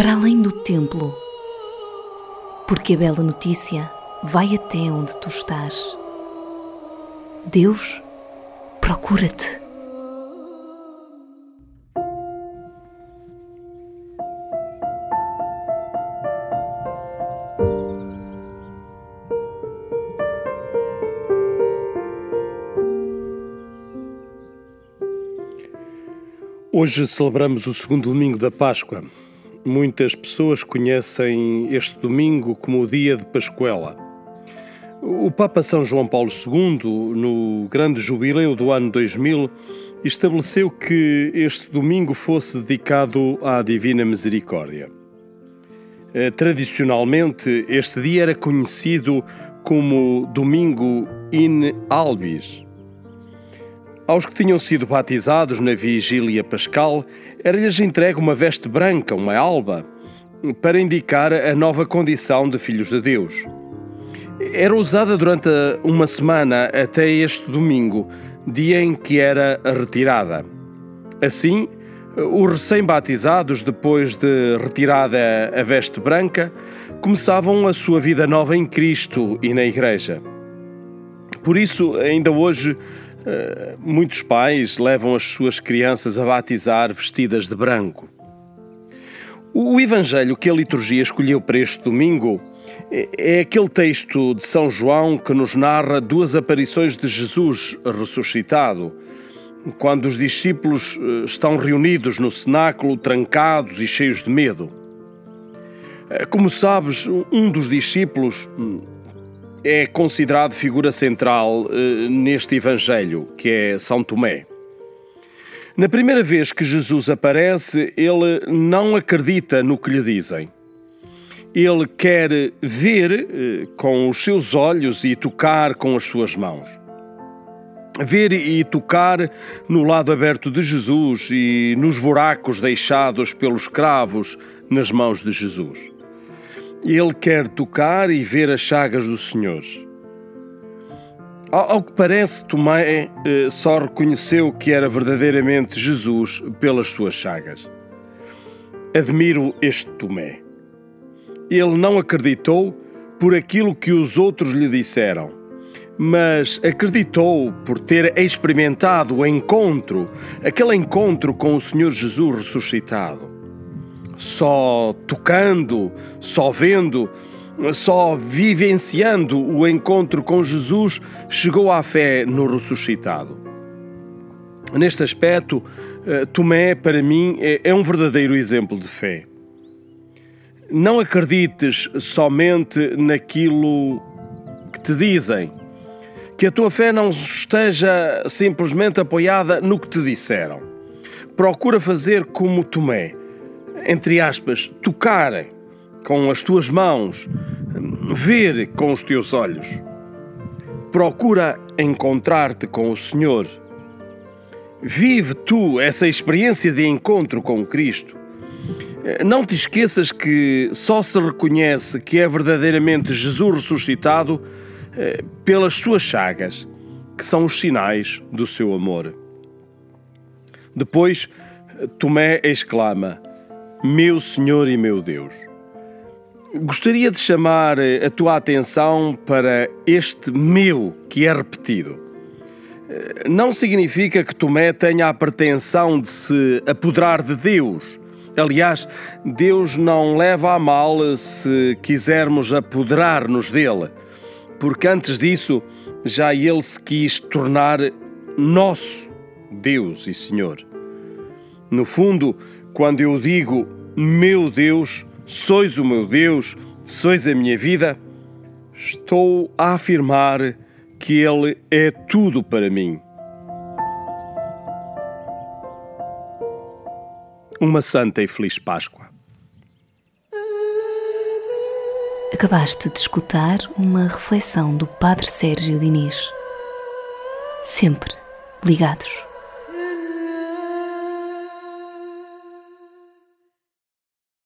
para além do templo, porque a bela notícia vai até onde tu estás. Deus procura-te. Hoje celebramos o segundo domingo da Páscoa. Muitas pessoas conhecem este domingo como o dia de Pascuela. O Papa São João Paulo II, no grande jubileu do ano 2000, estabeleceu que este domingo fosse dedicado à Divina Misericórdia. Eh, tradicionalmente, este dia era conhecido como Domingo in Albis, aos que tinham sido batizados na vigília pascal, era-lhes entregue uma veste branca, uma alba, para indicar a nova condição de filhos de Deus. Era usada durante uma semana até este domingo, dia em que era retirada. Assim, os recém-batizados, depois de retirada a veste branca, começavam a sua vida nova em Cristo e na Igreja. Por isso, ainda hoje, muitos pais levam as suas crianças a batizar vestidas de branco. O evangelho que a liturgia escolheu para este domingo é, é aquele texto de São João que nos narra duas aparições de Jesus ressuscitado, quando os discípulos eh, estão reunidos no cenáculo, trancados e cheios de medo. Eh, como sabes, um dos discípulos hum, é considerado figura central uh, neste Evangelho, que é São Tomé. Na primeira vez que Jesus aparece, ele não acredita no que lhe dizem. Ele quer ver uh, com os seus olhos e tocar com as suas mãos. Ver e tocar no lado aberto de Jesus e nos buracos deixados pelos cravos nas mãos de Jesus. Ele quer tocar e ver as chagas do Senhor. Ao, que parece, Tomé eh, só reconheceu que era verdadeiramente Jesus pelas suas chagas. Admiro este Tomé. Ele não acreditou por aquilo que os outros lhe disseram, mas acreditou por ter experimentado o encontro, aquele encontro com o Senhor Jesus ressuscitado só tocando, só vendo, só vivenciando o encontro com Jesus, chegou à fé no ressuscitado. Neste aspecto, eh, Tomé, para mim, é, é um verdadeiro exemplo de fé. Não acredites somente naquilo que te dizem, que a tua fé não esteja simplesmente apoiada no que te disseram. Procura fazer como Tomé entre aspas, tocar com as tuas mãos, ver com os teus olhos. Procura encontrar-te com o Senhor. Vive tu essa experiência de encontro com Cristo. Não te esqueças que só se reconhece que é verdadeiramente Jesus ressuscitado eh, pelas suas chagas, que são os sinais do seu amor. Depois, Tomé exclama: meu Senhor e meu Deus. Gostaria de chamar eh, a tua atenção para este meu que é repetido. Eh, não significa que Tomé tenha a pretensão de se apoderar de Deus. Aliás, Deus não leva a mal se quisermos apoderar-nos dele, porque antes disso já ele se quis tornar nosso Deus e Senhor. No fundo, quando eu digo, meu Deus, sois o meu Deus, sois a minha vida, estou a afirmar que Ele é tudo para mim. Uma santa e feliz Páscoa. Acabaste de escutar uma reflexão do Padre Sérgio Diniz. Sempre ligados.